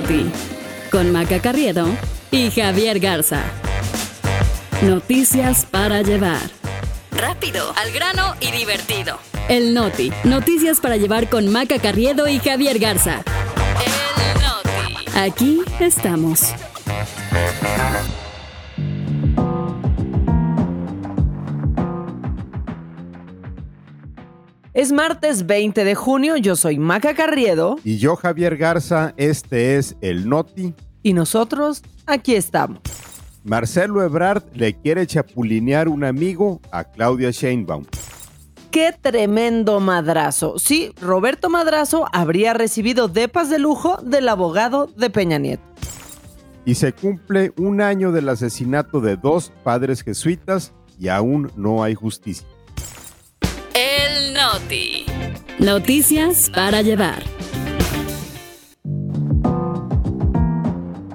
Noti, con Maca Carriedo y Javier Garza. Noticias para llevar. Rápido, al grano y divertido. El Noti, noticias para llevar con Maca Carriedo y Javier Garza. El Noti. Aquí estamos. Es martes 20 de junio, yo soy Maca Carriedo. Y yo Javier Garza, este es el Noti. Y nosotros aquí estamos. Marcelo Ebrard le quiere chapulinear un amigo a Claudia Sheinbaum. ¡Qué tremendo madrazo! Sí, Roberto Madrazo habría recibido depas de lujo del abogado de Peña Nieto. Y se cumple un año del asesinato de dos padres jesuitas y aún no hay justicia. El Noti. Noticias para llevar.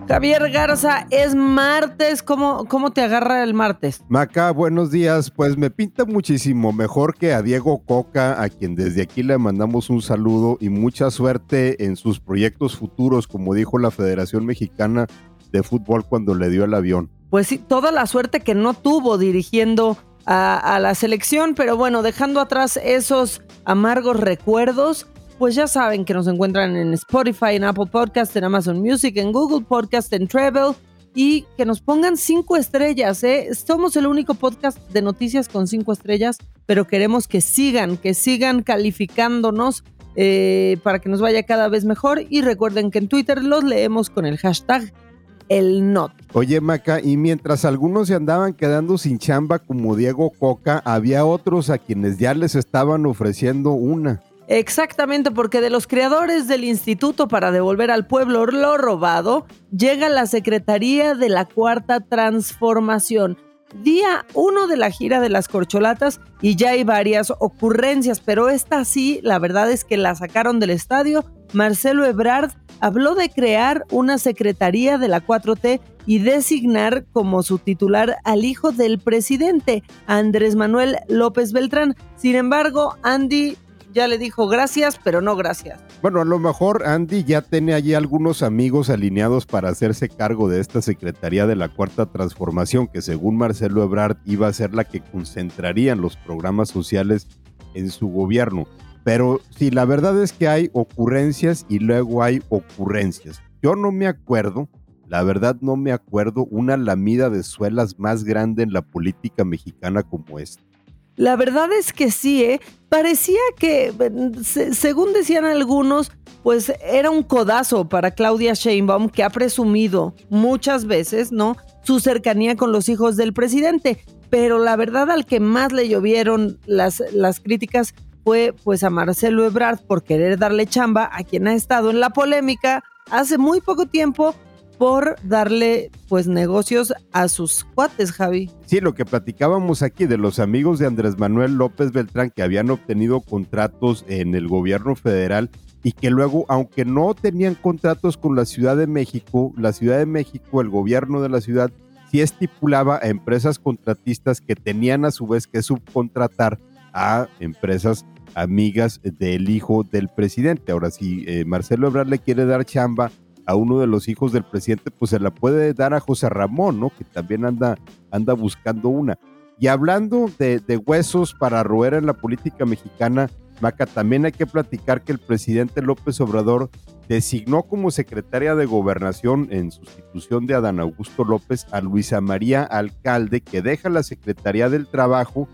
Javier Garza, es martes. ¿Cómo, ¿Cómo te agarra el martes? Maca, buenos días. Pues me pinta muchísimo mejor que a Diego Coca, a quien desde aquí le mandamos un saludo y mucha suerte en sus proyectos futuros, como dijo la Federación Mexicana de Fútbol cuando le dio el avión. Pues sí, toda la suerte que no tuvo dirigiendo a, la selección, pero bueno, dejando atrás esos amargos recuerdos, pues ya saben que nos encuentran en Spotify, en Apple Podcast, en Amazon Music, en Google Podcast, en Travel y que nos pongan cinco estrellas. ¿eh? Somos el único podcast de noticias con cinco estrellas, pero queremos que sigan, que sigan calificándonos eh, para que nos vaya cada vez mejor. Y recuerden que en Twitter los leemos con el hashtag el not. Oye, Maca, y mientras algunos se andaban quedando sin chamba como Diego Coca, había otros a quienes ya les estaban ofreciendo una. Exactamente, porque de los creadores del Instituto para devolver al pueblo lo robado, llega la Secretaría de la Cuarta Transformación. Día uno de la gira de las corcholatas y ya hay varias ocurrencias, pero esta sí, la verdad es que la sacaron del estadio. Marcelo Ebrard habló de crear una secretaría de la 4T y designar como su titular al hijo del presidente, Andrés Manuel López Beltrán. Sin embargo, Andy ya le dijo gracias, pero no gracias. Bueno, a lo mejor Andy ya tiene allí algunos amigos alineados para hacerse cargo de esta Secretaría de la Cuarta Transformación, que según Marcelo Ebrard iba a ser la que concentrarían los programas sociales en su gobierno. Pero sí, la verdad es que hay ocurrencias y luego hay ocurrencias. Yo no me acuerdo, la verdad no me acuerdo una lamida de suelas más grande en la política mexicana como esta. La verdad es que sí, ¿eh? parecía que, según decían algunos, pues era un codazo para Claudia Sheinbaum, que ha presumido muchas veces, ¿no? Su cercanía con los hijos del presidente. Pero la verdad al que más le llovieron las, las críticas fue pues a Marcelo Ebrard por querer darle chamba a quien ha estado en la polémica hace muy poco tiempo por darle pues negocios a sus cuates, Javi. Sí, lo que platicábamos aquí de los amigos de Andrés Manuel López Beltrán que habían obtenido contratos en el gobierno federal y que luego, aunque no tenían contratos con la Ciudad de México, la Ciudad de México, el gobierno de la ciudad, sí estipulaba a empresas contratistas que tenían a su vez que subcontratar a empresas amigas del hijo del presidente. Ahora, si eh, Marcelo Ebrard le quiere dar chamba a uno de los hijos del presidente, pues se la puede dar a José Ramón, ¿no? Que también anda, anda buscando una. Y hablando de, de huesos para roer en la política mexicana, Maca, también hay que platicar que el presidente López Obrador designó como secretaria de gobernación en sustitución de Adán Augusto López a Luisa María Alcalde, que deja la Secretaría del Trabajo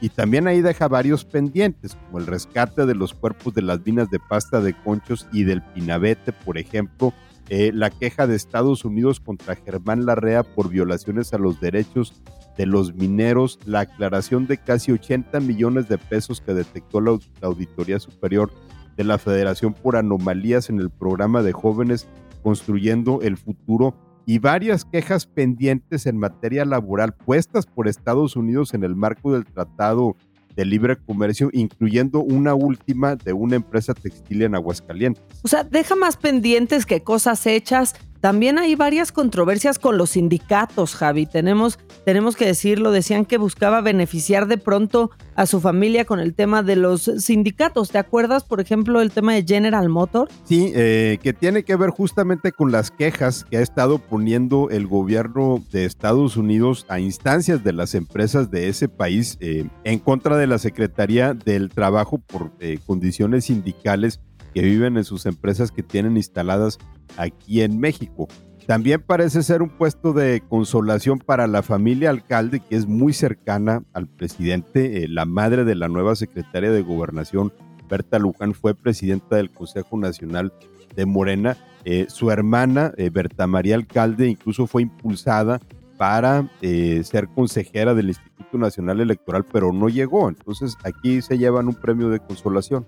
y también ahí deja varios pendientes, como el rescate de los cuerpos de las minas de pasta de conchos y del pinabete, por ejemplo, eh, la queja de Estados Unidos contra Germán Larrea por violaciones a los derechos de los mineros, la aclaración de casi 80 millones de pesos que detectó la Auditoría Superior de la Federación por anomalías en el programa de jóvenes construyendo el futuro y varias quejas pendientes en materia laboral puestas por Estados Unidos en el marco del Tratado de Libre Comercio, incluyendo una última de una empresa textil en Aguascalientes. O sea, deja más pendientes que cosas hechas también hay varias controversias con los sindicatos, Javi. Tenemos, tenemos que decirlo, decían que buscaba beneficiar de pronto a su familia con el tema de los sindicatos. ¿Te acuerdas, por ejemplo, el tema de General Motors? Sí, eh, que tiene que ver justamente con las quejas que ha estado poniendo el gobierno de Estados Unidos a instancias de las empresas de ese país eh, en contra de la Secretaría del Trabajo por eh, condiciones sindicales que viven en sus empresas que tienen instaladas aquí en México. También parece ser un puesto de consolación para la familia alcalde, que es muy cercana al presidente. Eh, la madre de la nueva secretaria de Gobernación, Berta Luján, fue presidenta del Consejo Nacional de Morena. Eh, su hermana, eh, Berta María Alcalde, incluso fue impulsada para ser consejera del Instituto Nacional Electoral, pero no llegó. Entonces aquí se llevan un premio de consolación.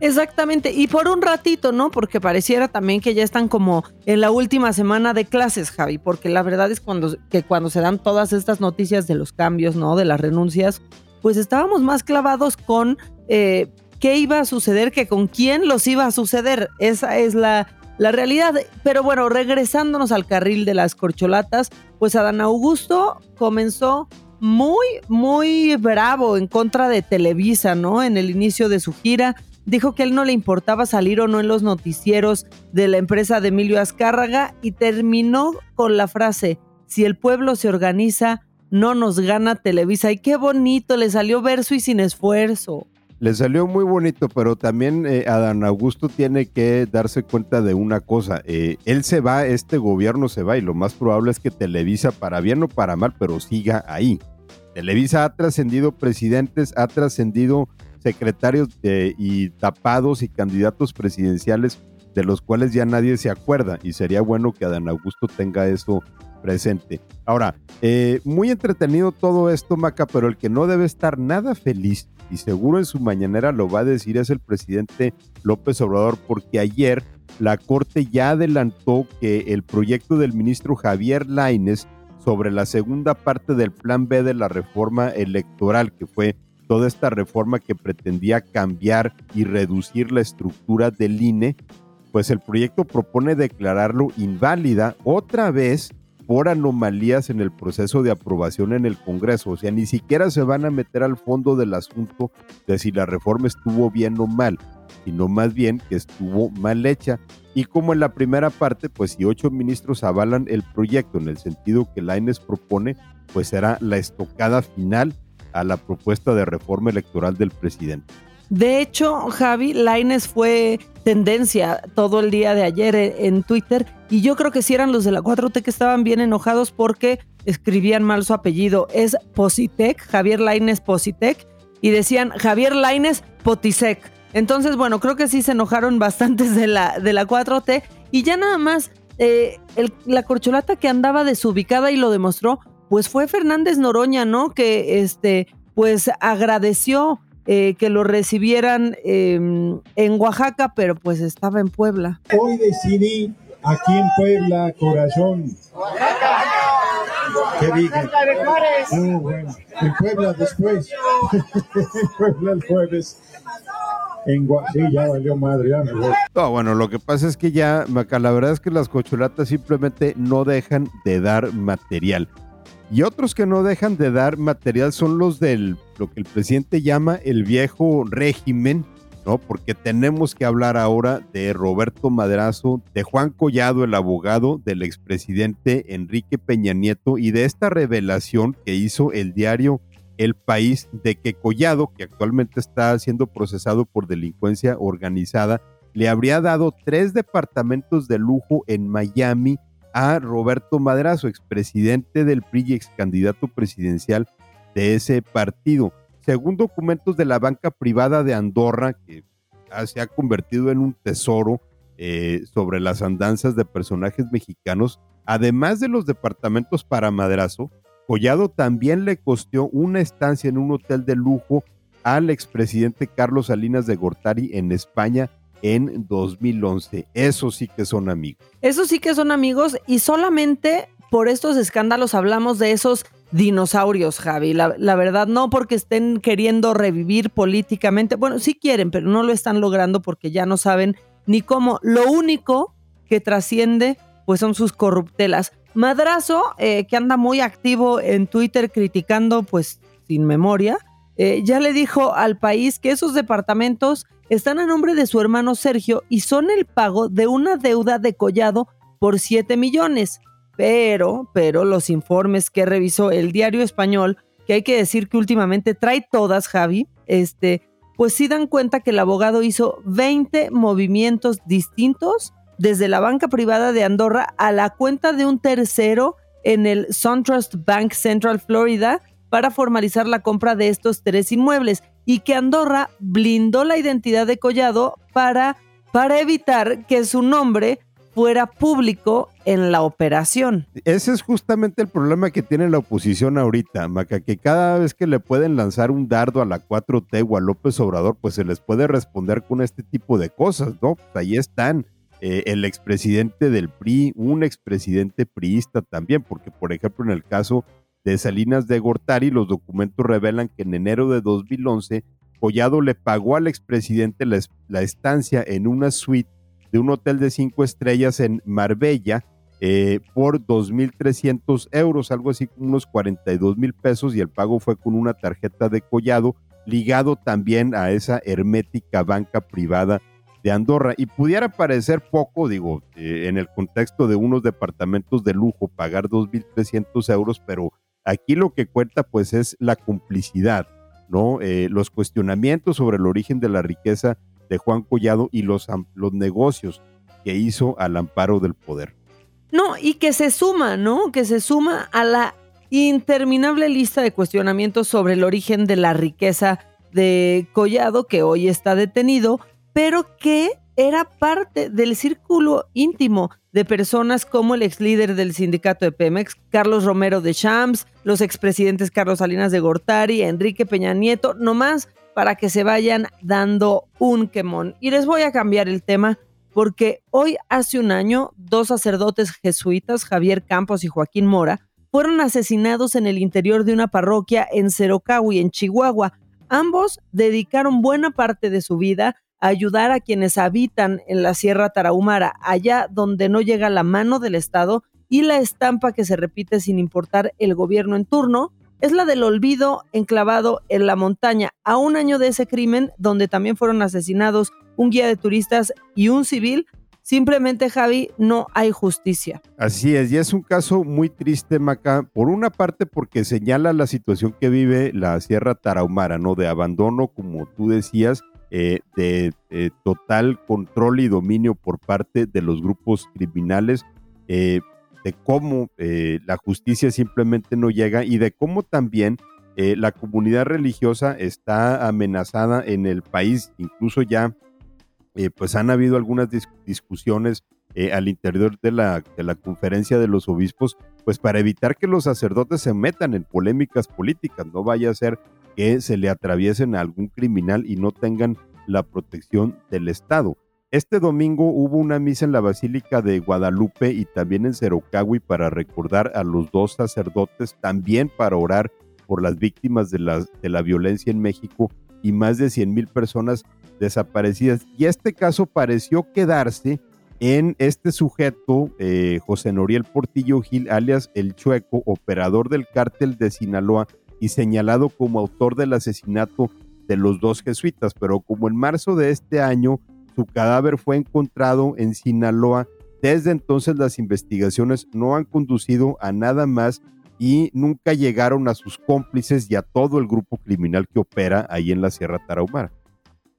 Exactamente, y por un ratito, ¿no? Porque pareciera también que ya están como en la última semana de clases, Javi, porque la verdad es cuando, que cuando se dan todas estas noticias de los cambios, ¿no? De las renuncias, pues estábamos más clavados con eh, qué iba a suceder que con quién los iba a suceder. Esa es la, la realidad. Pero bueno, regresándonos al carril de las corcholatas, pues Adán Augusto comenzó muy, muy bravo en contra de Televisa, ¿no? En el inicio de su gira dijo que a él no le importaba salir o no en los noticieros de la empresa de Emilio Azcárraga y terminó con la frase, si el pueblo se organiza, no nos gana Televisa. Y qué bonito, le salió verso y sin esfuerzo. Le salió muy bonito, pero también eh, Adán Augusto tiene que darse cuenta de una cosa. Eh, él se va, este gobierno se va y lo más probable es que Televisa, para bien o para mal, pero siga ahí. Televisa ha trascendido presidentes, ha trascendido secretarios y tapados y candidatos presidenciales de los cuales ya nadie se acuerda y sería bueno que Adán Augusto tenga eso presente. Ahora, eh, muy entretenido todo esto, Maca, pero el que no debe estar nada feliz y seguro en su mañanera lo va a decir es el presidente López Obrador porque ayer la Corte ya adelantó que el proyecto del ministro Javier Laines sobre la segunda parte del plan B de la reforma electoral que fue toda esta reforma que pretendía cambiar y reducir la estructura del INE, pues el proyecto propone declararlo inválida otra vez por anomalías en el proceso de aprobación en el Congreso. O sea, ni siquiera se van a meter al fondo del asunto de si la reforma estuvo bien o mal, sino más bien que estuvo mal hecha. Y como en la primera parte, pues si ocho ministros avalan el proyecto en el sentido que la INES propone, pues será la estocada final a la propuesta de reforma electoral del presidente. De hecho, Javi, Laines fue tendencia todo el día de ayer en Twitter y yo creo que sí eran los de la 4T que estaban bien enojados porque escribían mal su apellido. Es Positec, Javier Laines Positec, y decían Javier Laines Potisek. Entonces, bueno, creo que sí se enojaron bastantes de la, de la 4T y ya nada más eh, la corcholata que andaba desubicada y lo demostró pues fue Fernández Noroña, ¿no? Que este, pues agradeció eh, que lo recibieran em, en Oaxaca, pero pues estaba en Puebla. Hoy decidí aquí en Puebla, corazón. ¿Qué dije? Oh, bueno. En Puebla después. en Puebla el jueves. En sí, ya valió madre, ya me voy. No, bueno, lo que pasa es que ya, Maca, la verdad es que las cocholatas simplemente no dejan de dar material. Y otros que no dejan de dar material son los del lo que el presidente llama el viejo régimen, ¿no? Porque tenemos que hablar ahora de Roberto Madrazo, de Juan Collado, el abogado del expresidente Enrique Peña Nieto, y de esta revelación que hizo el diario El País de que Collado, que actualmente está siendo procesado por delincuencia organizada, le habría dado tres departamentos de lujo en Miami a Roberto Madrazo, expresidente del PRI y ex candidato presidencial de ese partido. Según documentos de la banca privada de Andorra, que se ha convertido en un tesoro eh, sobre las andanzas de personajes mexicanos, además de los departamentos para Madrazo, Collado también le costó una estancia en un hotel de lujo al expresidente Carlos Salinas de Gortari en España en 2011. Eso sí que son amigos. Eso sí que son amigos y solamente por estos escándalos hablamos de esos dinosaurios, Javi. La, verdad, no porque estén queriendo revivir políticamente. Bueno, sí quieren, pero no lo están logrando porque ya no saben ni cómo. Lo único que trasciende pues son sus corruptelas. Madrazo, eh, que anda muy activo en Twitter criticando, pues sin memoria, eh, ya le dijo al país que esos departamentos están a nombre de su hermano Sergio y son el pago de una deuda de Collado por 7 millones. Pero, pero los informes que revisó el diario español, que hay que decir que últimamente trae todas, Javi, este, pues sí dan cuenta que el abogado hizo 20 movimientos distintos desde la banca privada de Andorra a la cuenta de un tercero en el SunTrust Bank Central Florida para formalizar la compra de estos tres inmuebles y que Andorra blindó la identidad de Collado para, para evitar que su nombre fuera público en la operación. Ese es justamente el problema que tiene la oposición ahorita, Maca, que cada vez que le pueden lanzar un dardo a la 4T o a López Obrador, pues se les puede responder con este tipo de cosas, ¿no? Pues ahí están eh, el expresidente del PRI, un expresidente priista también, porque por ejemplo en el caso de Salinas de Gortari, los documentos revelan que en enero de 2011 Collado le pagó al expresidente la, la estancia en una suite de un hotel de cinco estrellas en Marbella eh, por 2.300 euros, algo así como unos 42 mil pesos, y el pago fue con una tarjeta de collado ligado también a esa hermética banca privada de Andorra. Y pudiera parecer poco, digo, eh, en el contexto de unos departamentos de lujo, pagar 2.300 euros, pero aquí lo que cuenta pues es la complicidad, ¿no? Eh, los cuestionamientos sobre el origen de la riqueza de Juan Collado y los, los negocios que hizo al amparo del poder. No, y que se suma, ¿no? Que se suma a la interminable lista de cuestionamientos sobre el origen de la riqueza de Collado, que hoy está detenido, pero que era parte del círculo íntimo de personas como el ex líder del sindicato de Pemex, Carlos Romero de Champs, los expresidentes Carlos Salinas de Gortari, Enrique Peña Nieto, nomás para que se vayan dando un quemón. Y les voy a cambiar el tema porque hoy hace un año dos sacerdotes jesuitas, Javier Campos y Joaquín Mora, fueron asesinados en el interior de una parroquia en Cerocahui, en Chihuahua. Ambos dedicaron buena parte de su vida ayudar a quienes habitan en la Sierra Tarahumara, allá donde no llega la mano del Estado y la estampa que se repite sin importar el gobierno en turno, es la del olvido enclavado en la montaña, a un año de ese crimen donde también fueron asesinados un guía de turistas y un civil. Simplemente, Javi, no hay justicia. Así es, y es un caso muy triste, Maca, por una parte porque señala la situación que vive la Sierra Tarahumara, ¿no? De abandono, como tú decías, eh, de eh, total control y dominio por parte de los grupos criminales. Eh, de cómo la justicia simplemente no llega y de cómo también la comunidad religiosa está amenazada en el país. Incluso ya pues han habido algunas discusiones al interior de la, de la conferencia de los obispos, pues para evitar que los sacerdotes se metan en polémicas políticas, no vaya a ser que se le atraviesen a algún criminal y no tengan la protección del Estado. Este domingo hubo una misa en la Basílica de Guadalupe y también en Cerocahui para recordar a los dos sacerdotes, también para orar por las víctimas de la, de la violencia en México y más de 100 mil personas desaparecidas. Y este caso pareció quedarse en este sujeto, eh, José Noriel Portillo Gil, alias El Chueco, operador del cártel de Sinaloa y señalado como autor del asesinato de los dos jesuitas. Pero como en marzo de este año su cadáver fue encontrado en Sinaloa. Desde entonces las investigaciones no han conducido a nada más y nunca llegaron a sus cómplices y a todo el grupo criminal que opera ahí en la Sierra Tarahumara.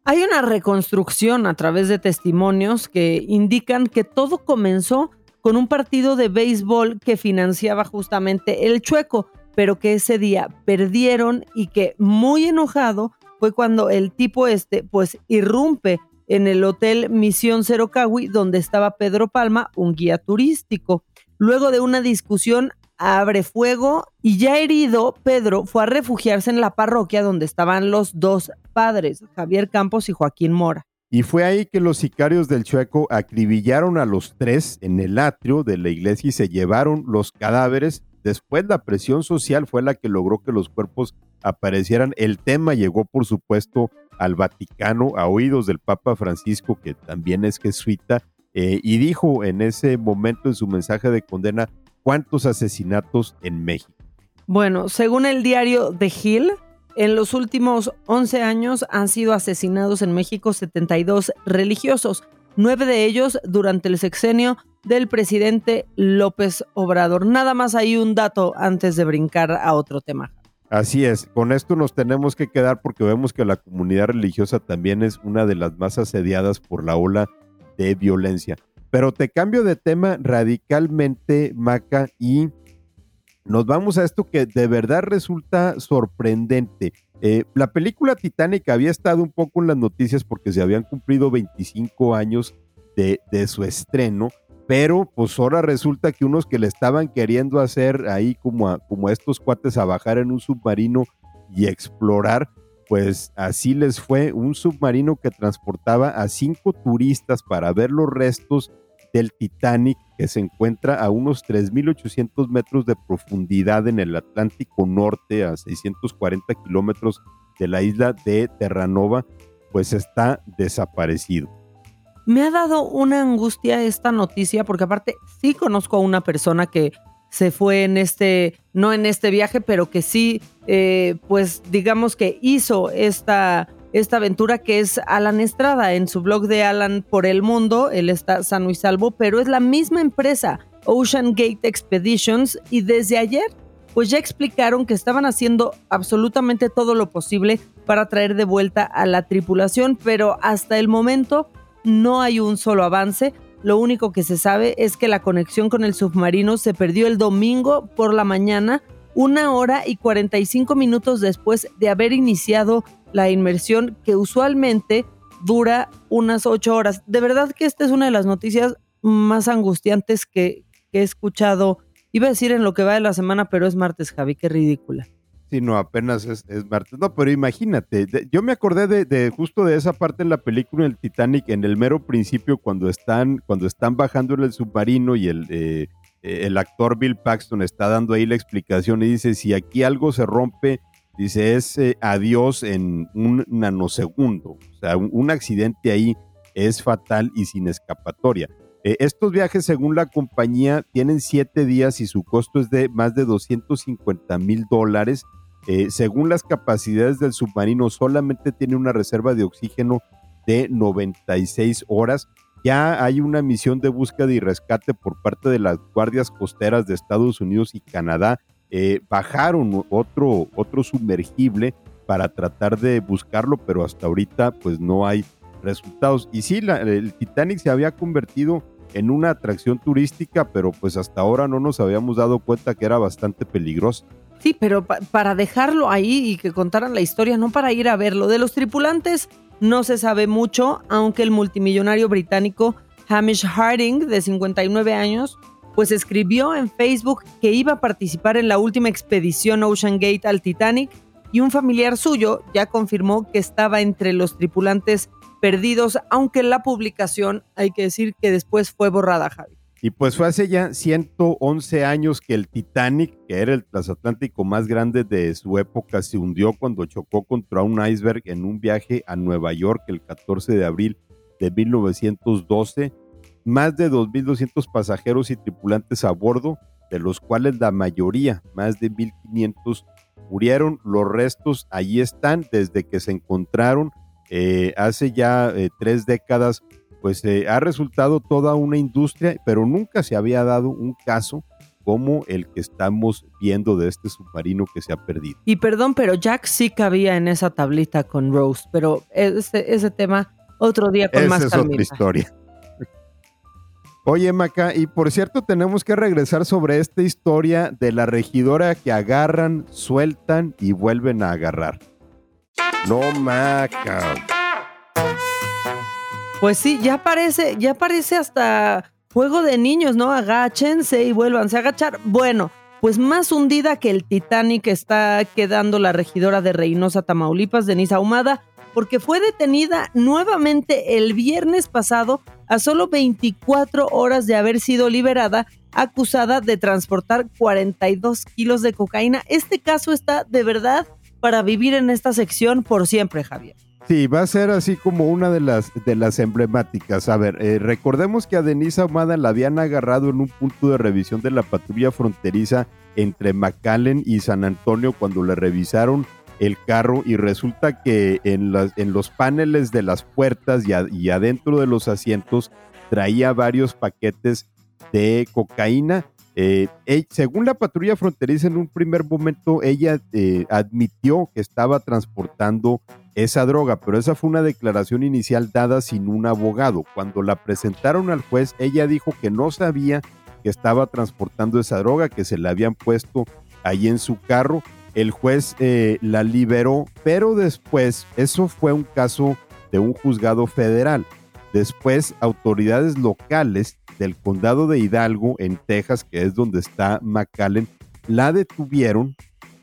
Hay una reconstrucción a través de testimonios que indican que todo comenzó con un partido de béisbol que financiaba justamente el Chueco, pero que ese día perdieron y que muy enojado fue cuando el tipo este pues irrumpe en el Hotel Misión Cerocahui, donde estaba Pedro Palma, un guía turístico. Luego de una discusión, abre fuego y ya herido, Pedro fue a refugiarse en la parroquia donde estaban los dos padres, Javier Campos y Joaquín Mora. Y fue ahí que los sicarios del Chueco acribillaron a los tres en el atrio de la iglesia y se llevaron los cadáveres. Después la presión social fue la que logró que los cuerpos aparecieran. El tema llegó, por supuesto, al Vaticano a oídos del Papa Francisco, que también es jesuita, eh, y dijo en ese momento en su mensaje de condena cuántos asesinatos en México. Bueno, según el diario The Hill, en los últimos 11 años han sido asesinados en México 72 religiosos, nueve de ellos durante el sexenio del presidente López Obrador. Nada más hay un dato antes de brincar a otro tema. Así es, con esto nos tenemos que quedar porque vemos que la comunidad religiosa también es una de las más asediadas por la ola de violencia. Pero te cambio de tema radicalmente, Maca, y nos vamos a esto que de verdad resulta sorprendente. Eh, la película Titanic había estado un poco en las noticias porque se habían cumplido 25 años de, su estreno, pero pues ahora resulta que unos que le estaban queriendo hacer ahí como como a estos cuates a bajar en un submarino y explorar, pues así les fue. Un submarino que transportaba a cinco turistas para ver los restos del Titanic que se encuentra a unos 3.800 metros de profundidad en el Atlántico Norte, a 640 kilómetros de la isla de Terranova, pues está desaparecido. Me ha dado una angustia esta noticia porque aparte sí conozco a una persona que se fue en este, no en este viaje, pero que sí, eh, pues digamos que hizo esta esta aventura que es Alan Estrada. En su blog de Alan por el mundo, él está sano y salvo, pero es la misma empresa, Ocean Gate Expeditions, y desde ayer, pues ya explicaron que estaban haciendo absolutamente todo lo posible para traer de vuelta a la tripulación, pero hasta el momento no hay un solo avance. Lo único que se sabe es que la conexión con el submarino se perdió el domingo por la mañana, una hora y 45 minutos después de haber iniciado la inmersión que usualmente dura unas ocho horas. De verdad que esta es una de las noticias más angustiantes que, he escuchado. Iba a decir en lo que va de la semana, pero es martes, Javi, qué ridícula. Sí, no, apenas es, martes. No, pero imagínate, yo me acordé de, justo de esa parte en la película El Titanic, en el mero principio, cuando están, cuando están bajando el submarino y el, eh, el actor Bill Paxton está dando ahí la explicación y dice, si aquí algo se rompe, Dice, es eh, adiós en un nanosegundo. O sea, un, accidente ahí es fatal y sin escapatoria. Eh, estos viajes, según la compañía, tienen siete días y su costo es de más de 250 mil dólares. Eh, según las capacidades del submarino, solamente tiene una reserva de oxígeno de 96 horas. Ya hay una misión de búsqueda y rescate por parte de las guardias costeras de Estados Unidos y Canadá eh, bajaron otro, otro sumergible para tratar de buscarlo, pero hasta ahorita pues no hay resultados. Y sí, el Titanic se había convertido en una atracción turística, pero pues hasta ahora no nos habíamos dado cuenta que era bastante peligroso. Sí, pero para dejarlo ahí y que contaran la historia, no para ir a verlo. De los tripulantes no se sabe mucho, aunque el multimillonario británico Hamish Harding, de 59 años, pues escribió en Facebook que iba a participar en la última expedición Ocean Gate al Titanic y un familiar suyo ya confirmó que estaba entre los tripulantes perdidos, aunque la publicación hay que decir que después fue borrada, Javi. Y pues fue hace ya 111 años que el Titanic, que era el transatlántico más grande de su época, se hundió cuando chocó contra un iceberg en un viaje a Nueva York el 14 de abril de 1912 más de 2.200 pasajeros y tripulantes a bordo, de los cuales la mayoría, más de 1.500, murieron. Los restos allí están desde que se encontraron eh, hace ya eh, tres décadas. Pues eh, ha resultado toda una industria, pero nunca se había dado un caso como el que estamos viendo de este submarino que se ha perdido. Y perdón, pero Jack sí cabía en esa tablita con Rose, pero ese, ese tema otro día con más es otra historia. Oye, Maca, y por cierto, tenemos que regresar sobre esta historia de la regidora que agarran, sueltan y vuelven a agarrar. No, Maca. Pues sí, ya parece, ya parece hasta juego de niños, ¿no? Agáchense y vuélvanse a agachar. Bueno, pues más hundida que el Titanic está quedando la regidora de Reynosa, Tamaulipas, Denise Ahumada, porque fue detenida nuevamente el viernes pasado a solo 24 horas de haber sido liberada, acusada de transportar 42 kilos de cocaína. Este caso está de verdad para vivir en esta sección por siempre, Javier. Sí, va a ser así como una de las, de las emblemáticas. A ver, eh, recordemos que a Denise Ahumada la habían agarrado en un punto de revisión de la patrulla fronteriza entre McAllen y San Antonio cuando le revisaron el carro y resulta que en, en los paneles de las puertas y, adentro de los asientos traía varios paquetes de cocaína. Eh, según la patrulla fronteriza, en un primer momento ella eh, admitió que estaba transportando esa droga, pero esa fue una declaración inicial dada sin un abogado. Cuando la presentaron al juez, ella dijo que no sabía que estaba transportando esa droga, que se la habían puesto ahí en su carro. El juez eh, la liberó, pero después, eso fue un caso de un juzgado federal. Después, autoridades locales del condado de Hidalgo, en Texas, que es donde está McAllen, la detuvieron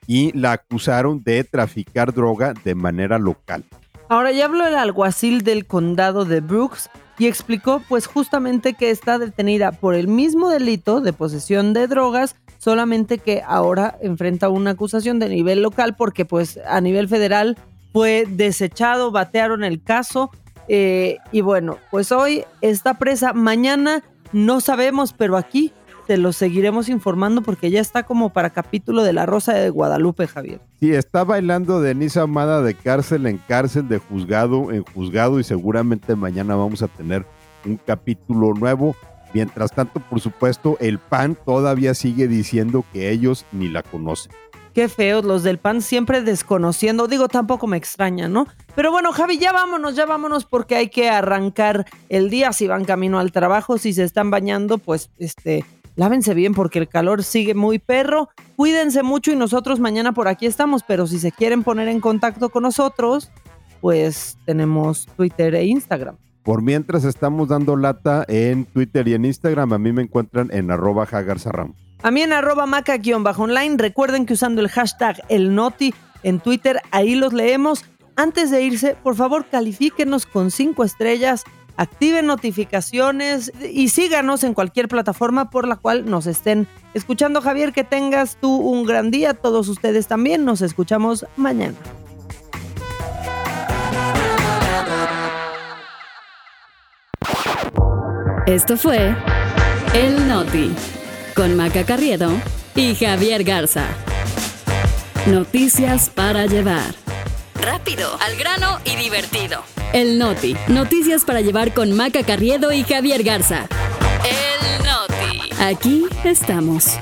y la acusaron de traficar droga de manera local. Ahora ya habló el alguacil del condado de Brooks y explicó pues justamente que está detenida por el mismo delito de posesión de drogas, solamente que ahora enfrenta una acusación de nivel local porque pues a nivel federal fue desechado, batearon el caso eh, y bueno, pues hoy está presa, mañana no sabemos, pero aquí te lo seguiremos informando porque ya está como para capítulo de La Rosa de Guadalupe, Javier. Sí, está bailando Denise Amada de cárcel en cárcel, de juzgado en juzgado y seguramente mañana vamos a tener un capítulo nuevo. Mientras tanto, por supuesto, el PAN todavía sigue diciendo que ellos ni la conocen. Qué feos los del PAN siempre desconociendo. Digo, tampoco me extraña, ¿no? Pero bueno, Javi, ya vámonos, ya vámonos porque hay que arrancar el día si van camino al trabajo, si se están bañando, pues este lávense bien porque el calor sigue muy perro. Cuídense mucho y nosotros mañana por aquí estamos, pero si se quieren poner en contacto con nosotros, pues tenemos Twitter e Instagram. Por mientras estamos dando lata en Twitter y en Instagram, a mí me encuentran en arroba jagarzarram. A mí en arroba maca-online. Recuerden que usando el hashtag el noti en Twitter, ahí los leemos. Antes de irse, por favor, califíquenos con cinco estrellas activen notificaciones y síganos en cualquier plataforma por la cual nos estén escuchando. Javier, que tengas tú un gran día, todos ustedes también. Nos escuchamos mañana. Esto fue El Noti con Maca Carriedo y Javier Garza. Noticias para llevar. Rápido, al grano y divertido. El Noti. Noticias para llevar con Maca Carriedo y Javier Garza. El Noti. Aquí estamos.